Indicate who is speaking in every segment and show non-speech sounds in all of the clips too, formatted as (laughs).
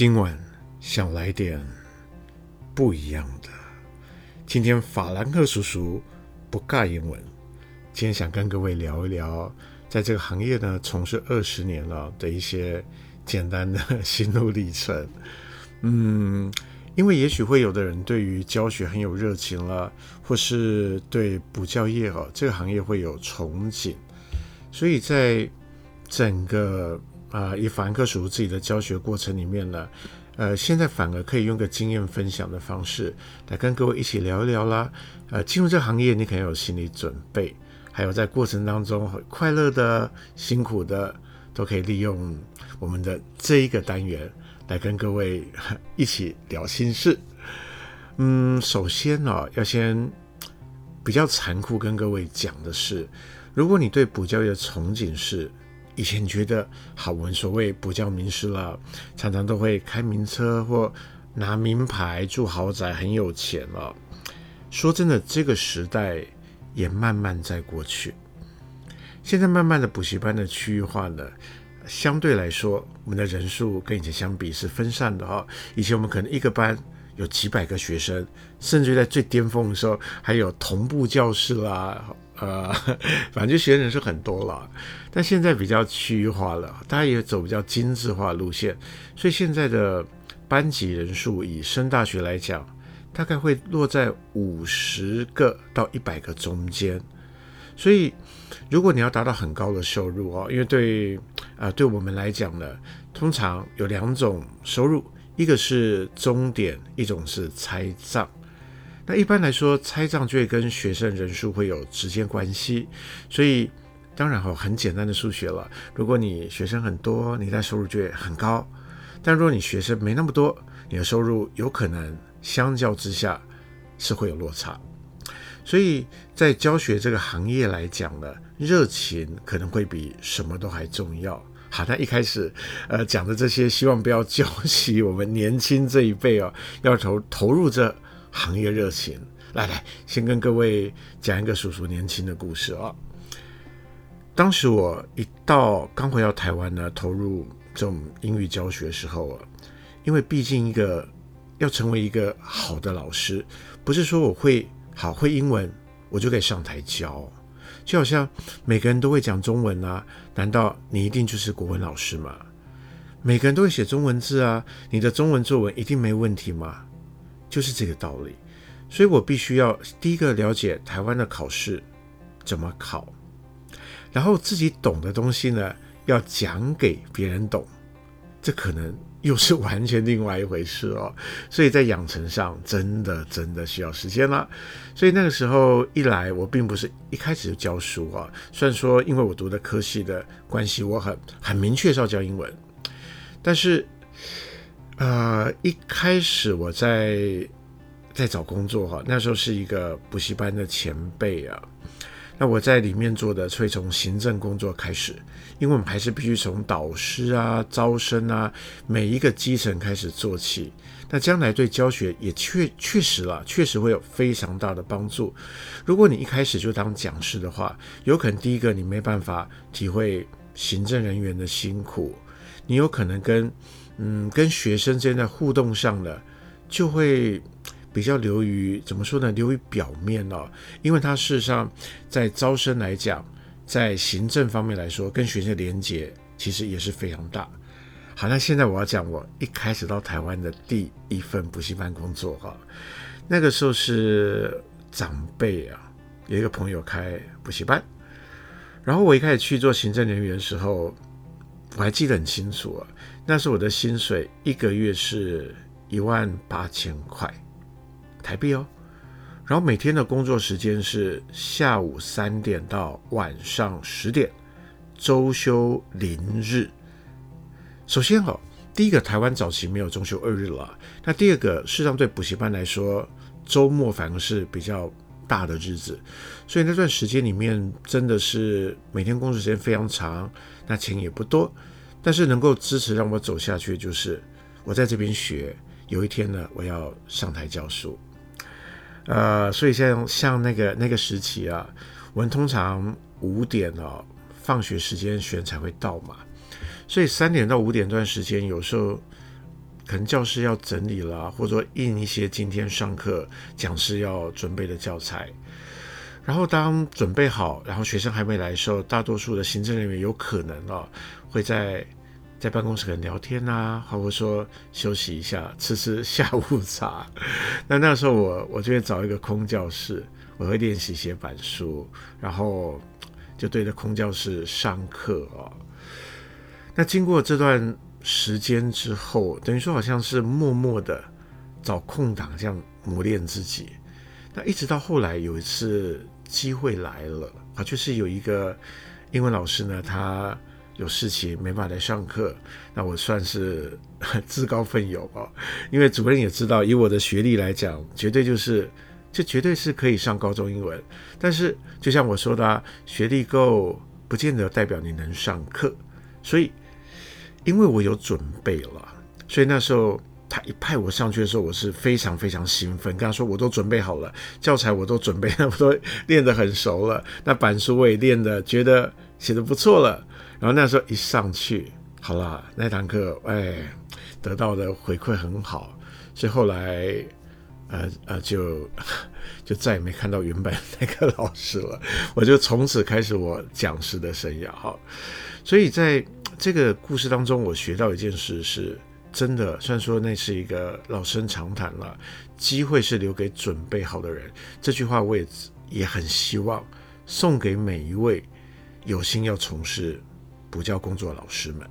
Speaker 1: 今晚想来点不一样的。今天法兰克叔叔不尬英文，今天想跟各位聊一聊，在这个行业呢从事二十年了的一些简单的心路历程。嗯，因为也许会有的人对于教学很有热情了，或是对补教业哦这个行业会有憧憬，所以在整个。啊，以法兰克叔叔自己的教学过程里面呢，呃，现在反而可以用个经验分享的方式来跟各位一起聊一聊啦。呃，进入这行业，你可能有心理准备，还有在过程当中快乐的、辛苦的，都可以利用我们的这一个单元来跟各位 (laughs) 一起聊心事。嗯，首先呢，要先比较残酷跟各位讲的是，如果你对补教业的憧憬是。以前觉得好，我们所谓补教名师了，常常都会开名车或拿名牌、住豪宅，很有钱了。说真的，这个时代也慢慢在过去。现在慢慢的补习班的区域化呢，相对来说，我们的人数跟以前相比是分散的哈。以前我们可能一个班有几百个学生，甚至在最巅峰的时候还有同步教室啦。呃，(laughs) 反正就学人是很多了，但现在比较区域化了，大家也走比较精致化路线，所以现在的班级人数以升大学来讲，大概会落在五十个到一百个中间。所以，如果你要达到很高的收入哦，因为对啊、呃，对我们来讲呢，通常有两种收入，一个是终点，一种是拆账。那一般来说，拆账就会跟学生人数会有直接关系，所以当然哈，很简单的数学了。如果你学生很多，你的收入就会很高；但如果你学生没那么多，你的收入有可能相较之下是会有落差。所以在教学这个行业来讲呢，热情可能会比什么都还重要。好，那一开始呃讲的这些，希望不要 (laughs) 浇熄我们年轻这一辈哦，要投投入这。行业热情，来来，先跟各位讲一个叔叔年轻的故事啊。当时我一到刚回到台湾呢，投入这种英语教学时候啊，因为毕竟一个要成为一个好的老师，不是说我会好会英文，我就可以上台教。就好像每个人都会讲中文啊，难道你一定就是国文老师吗？每个人都会写中文字啊，你的中文作文一定没问题吗？就是这个道理，所以我必须要第一个了解台湾的考试怎么考，然后自己懂的东西呢，要讲给别人懂，这可能又是完全另外一回事哦。所以在养成上，真的真的需要时间了。所以那个时候一来，我并不是一开始就教书啊。虽然说因为我读的科系的关系，我很很明确是要教英文，但是。呃，一开始我在在找工作哈，那时候是一个补习班的前辈啊。那我在里面做的，会从行政工作开始，因为我们还是必须从导师啊、招生啊，每一个基层开始做起。那将来对教学也确确实了，确实会有非常大的帮助。如果你一开始就当讲师的话，有可能第一个你没办法体会行政人员的辛苦，你有可能跟。嗯，跟学生之间的互动上呢，就会 (tsk) 比较流于怎么说呢？流于表面哦，因为他事实上在招生来讲，在行政方面来说，跟学生的连接其实也是非常大。好，那现在我要讲我一开始到台湾的第一份补习班工作哈，那个时候是长辈啊，有一个朋友开补习班，然后我一开始去做行政人员的时候。我还记得很清楚啊，那时候我的薪水一个月是一万八千块台币哦，然后每天的工作时间是下午三点到晚上十点，周休零日。首先哦，第一个台湾早期没有中秋二日了，那第二个事实上对补习班来说，周末反而是比较大的日子，所以那段时间里面真的是每天工作时间非常长。那钱也不多，但是能够支持让我走下去，就是我在这边学，有一天呢，我要上台教书，呃，所以像像那个那个时期啊，我们通常五点哦，放学时间学才会到嘛，所以三点到五点段时间，有时候可能教室要整理了，或者说印一些今天上课讲师要准备的教材。然后当准备好，然后学生还没来的时候，大多数的行政人员有可能啊会在在办公室跟聊天啊，或者说休息一下，吃吃下午茶。(laughs) 那那时候我我就会找一个空教室，我会练习写板书，然后就对着空教室上课啊。那经过这段时间之后，等于说好像是默默的找空档这样磨练自己。那一直到后来有一次机会来了啊，就是有一个英文老师呢，他有事情没法来上课，那我算是 (laughs) 自告奋勇哦，因为主任也知道，以我的学历来讲，绝对就是这绝对是可以上高中英文。但是就像我说的啊，学历够不见得代表你能上课，所以因为我有准备了，所以那时候。他一派我上去的时候，我是非常非常兴奋，跟他说我都准备好了，教材我都准备了，(laughs) 我都练得很熟了，那板书我也练得觉得写得不错了。然后那时候一上去，好了，那堂课哎得到的回馈很好，所以后来呃呃就 (laughs) 就再也没看到原本那个老师了，我就从此开始我讲师的生涯。哈，所以在这个故事当中，我学到一件事是。真的，虽然说那是一个老生常谈了，机会是留给准备好的人。这句话我也也很希望送给每一位有心要从事补教工作老师们。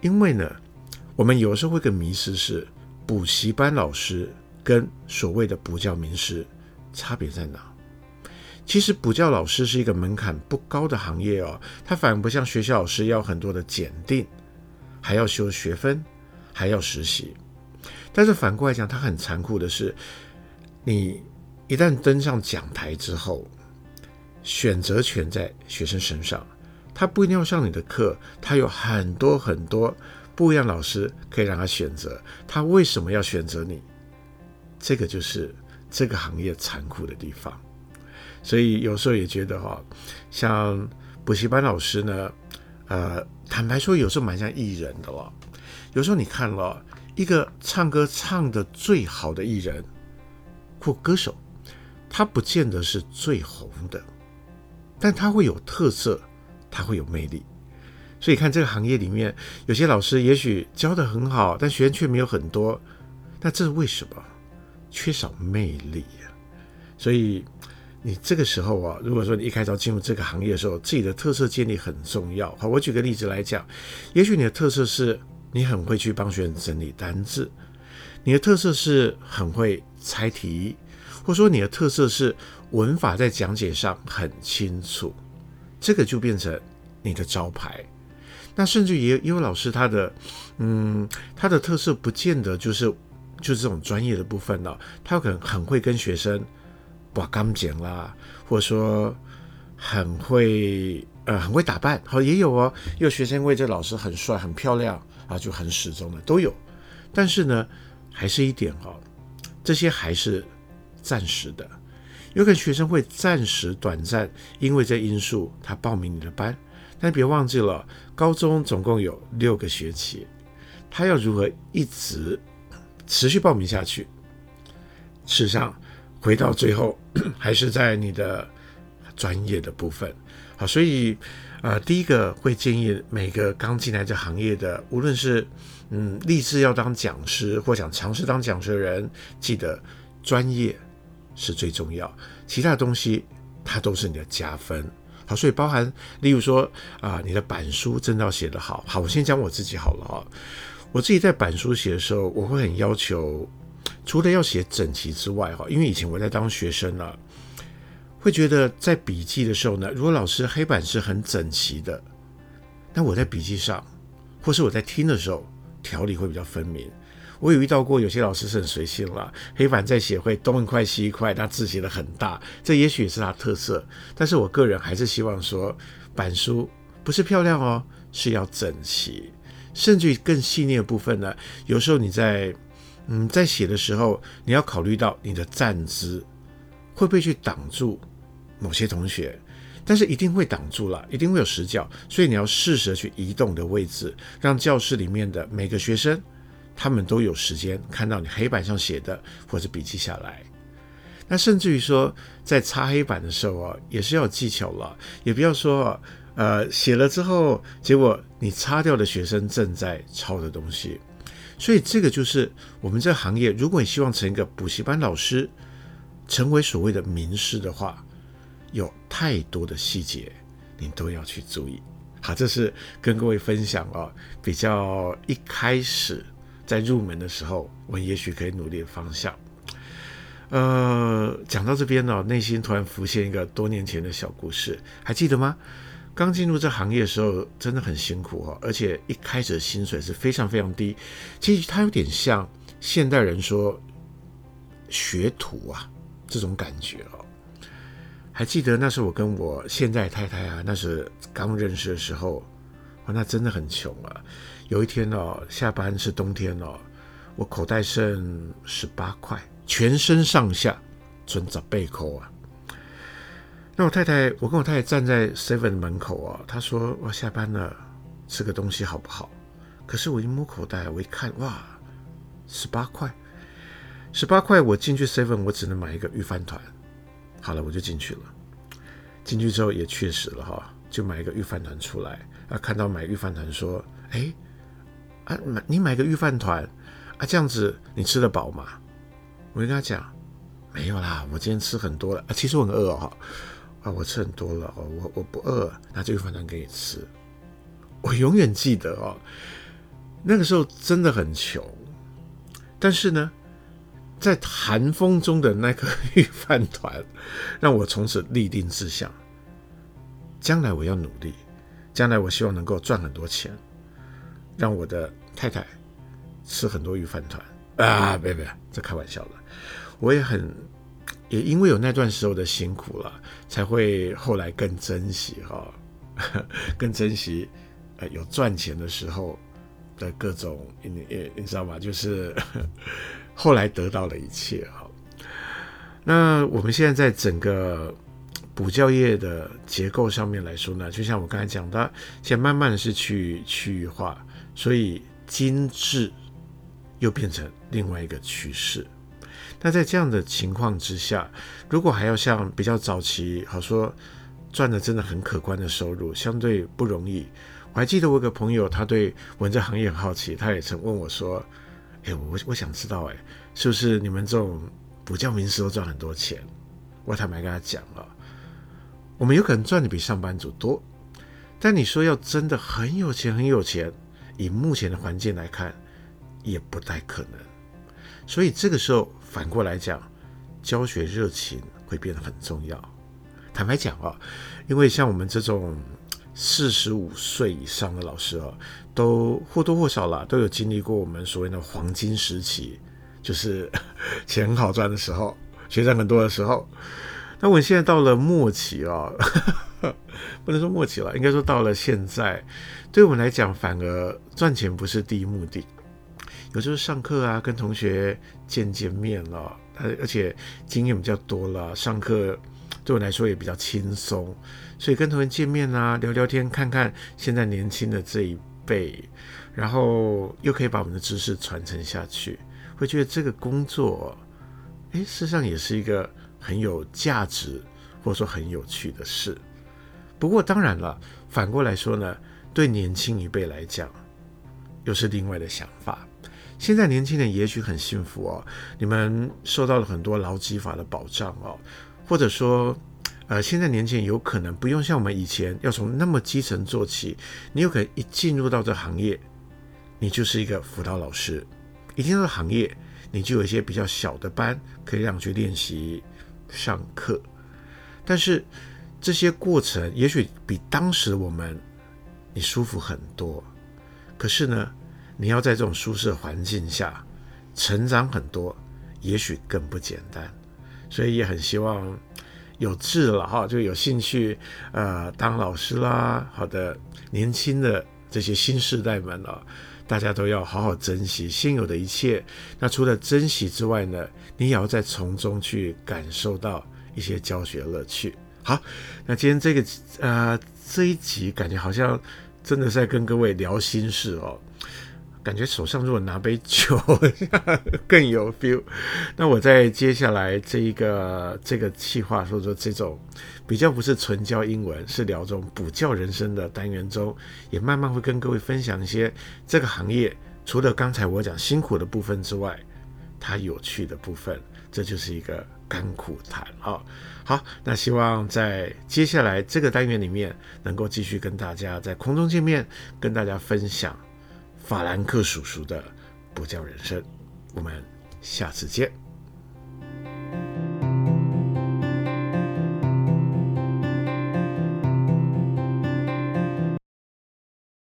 Speaker 1: 因为呢，我们有时候会个迷失是，补习班老师跟所谓的补教名师差别在哪？其实补教老师是一个门槛不高的行业哦，它反而不像学校老师要很多的检定，还要修学分。还要实习，但是反过来讲，它很残酷的是，你一旦登上讲台之后，选择权在学生身上。他不一定要上你的课，他有很多很多不一样老师可以让他选择。他为什么要选择你？这个就是这个行业残酷的地方。所以有时候也觉得哈，像补习班老师呢，呃，坦白说，有时候蛮像艺人的了。有时候你看了一个唱歌唱的最好的艺人或歌手，他不见得是最红的，但他会有特色，他会有魅力。所以看这个行业里面，有些老师也许教得很好，但学员却没有很多，那这是为什么？缺少魅力呀。所以你这个时候啊，如果说你一开始进入这个行业的时候，自己的特色建立很重要。好，我举个例子来讲，也许你的特色是。你很会去帮学生整理单字，你的特色是很会猜题，或者说你的特色是文法在讲解上很清楚，这个就变成你的招牌。那甚至也也有老师他的，嗯，他的特色不见得就是就这种专业的部分了，他可能很会跟学生把钢剪啦，或者说很会呃很会打扮，好也有哦，也有学生因为这老师很帅很漂亮。啊，就很始终的都有，但是呢，还是一点哈、哦，这些还是暂时的。有可能学生会暂时短暂，因为这因素他报名你的班，但别忘记了，高中总共有六个学期，他要如何一直持续报名下去？事实上，回到最后还是在你的专业的部分。好，所以。呃，第一个会建议每个刚进来这行业的，无论是嗯立志要当讲师或想尝试当讲师的人，记得专业是最重要，其他的东西它都是你的加分。好，所以包含例如说啊、你的板书真的要写得好。好，我先讲我自己好了啊，我自己在板书写的时候，我会很要求，除了要写整齐之外哈，因为以前我在当学生呢。会觉得在笔记的时候呢，如果老师黑板是很整齐的，那我在笔记上，或是我在听的时候，条理会比较分明。我有遇到过有些老师是很随性了，黑板在写会东一块西一块，他字写的很大，这也许也是他特色。但是我个人还是希望说，板书不是漂亮哦，是要整齐，甚至于更细腻的部分呢，有时候你在嗯在写的时候，你要考虑到你的站姿会不会去挡住。某些同学，但是一定会挡住了，一定会有死角，所以你要适时去移动的位置，让教室里面的每个学生他们都有时间看到你黑板上写的，或者笔记下来。那甚至于说，在擦黑板的时候啊，也是要有技巧了，也不要说，呃，写了之后，结果你擦掉的学生正在抄的东西。所以这个就是我们这行业，如果你希望成一个补习班老师，成为所谓的名师的话，有太多的细节，你都要去注意。好，这是跟各位分享哦，比较一开始在入门的时候，我们也许可以努力的方向。呃，讲到这边呢，内心突然浮现一个多年前的小故事，还记得吗？刚进入这行业的时候，真的很辛苦哦，而且一开始的薪水是非常非常低。其实它有点像现代人说学徒啊这种感觉哦。还记得那时候我跟我现在太太啊，那时刚认识的时候，哇，那真的很穷啊。有一天哦，下班是冬天哦，我口袋剩十八块。全身上下存着背扣啊！那我太太，我跟我太太站在 seven 门口啊，她说：“我下班了，吃个东西好不好？”可是我一摸口袋，我一看，哇，十八块，十八块！我进去 seven，我只能买一个御饭团。好了，我就进去了。进去之后也确实了哈，就买一个御饭团出来啊。看到买御饭团，说：“哎，啊买你买个御饭团啊，这样子你吃得饱吗？”我就跟他讲，没有啦，我今天吃很多了啊，其实我很饿哦，啊，我吃很多了哦，我我不饿，拿这个饭团给你吃。我永远记得哦，那个时候真的很穷，但是呢，在寒风中的那个御 (laughs) 饭团，让我从此立定志向，将来我要努力，将来我希望能够赚很多钱，让我的太太吃很多鱼饭团。啊，别别，这开玩笑了。我也很，也因为有那段时候的辛苦了，才会后来更珍惜哈、(laughs) 更珍惜呃有赚钱的时候的各种，你你你知道吗？就是 (laughs) 后来得到了一切哈。那我们现在在整个补教业的结构上面来说呢，就像我刚才讲的，现在慢慢是去区域化，所以精致。又变成另外一个趋势。那在这样的情况之下，如果还要像比较早期，好说赚的真的很可观的收入，相对不容易。我还记得我有个朋友，他对文这行业很好奇，他也曾问我说：“哎，我我想知道，哎，是不是你们这种补教名师都赚很多钱？”我坦白跟他讲了，我们有可能赚的比上班族多，但你说要真的很有钱很有钱，以目前的环境来看。也不太可能，所以这个时候反过来讲，教学热情会变得很重要。坦白讲啊，因为像我们这种四十五岁以上的老师啊，都或多或少啦，都有经历过我们所谓的黄金时期，就是 (laughs) 钱很好赚的时候，学生很多的时候。那我现在到了末期啊，(laughs) 不能说末期了，应该说到了现在，对我们来讲，反而赚钱不是第一目的。有时候上课啊，跟同学见见面了，而且经验比较多了，上课对我来说也比较轻松，所以跟同学见面啊，聊聊天，看看现在年轻的这一辈，然后又可以把我们的知识传承下去，会觉得这个工作，哎，事实上也是一个很有价值或者说很有趣的事。不过当然了，反过来说呢，对年轻一辈来讲，又是另外的想法。现在年轻人也许很幸福哦，你们受到了很多劳基法的保障哦，或者说，呃，现在年轻人有可能不用像我们以前要从那么基层做起，你有可能一进入到这行业，你就是一个辅导老师，一进入行业，你就有一些比较小的班可以让你去练习上课，但是这些过程也许比当时我们你舒服很多，可是呢，你要在这种舒适环境下成长很多，也许更不简单，所以也很希望有志了哈，就有兴趣呃当老师啦，好的年轻的这些新世代们啊，大家都要好好珍惜现有的一切。那除了珍惜之外呢，你也要在从中去感受到一些教学乐趣。好，那今天这个呃这一集感觉好像真的在跟各位聊心事哦。感觉手上如果拿杯酒 (laughs) 更有 feel。那我在接下来这一个这个企划，说说这种比较不是纯教英文，是聊这种补教人生的单元中，也慢慢会跟各位分享一些这个行业除了刚才我讲辛苦的部分之外，它有趣的部分，这就是一个甘苦谈啊。好，那希望在接下来这个单元里面，能够继续跟大家在空中见面，跟大家分享法兰克叔叔的不叫人生。我们下次见。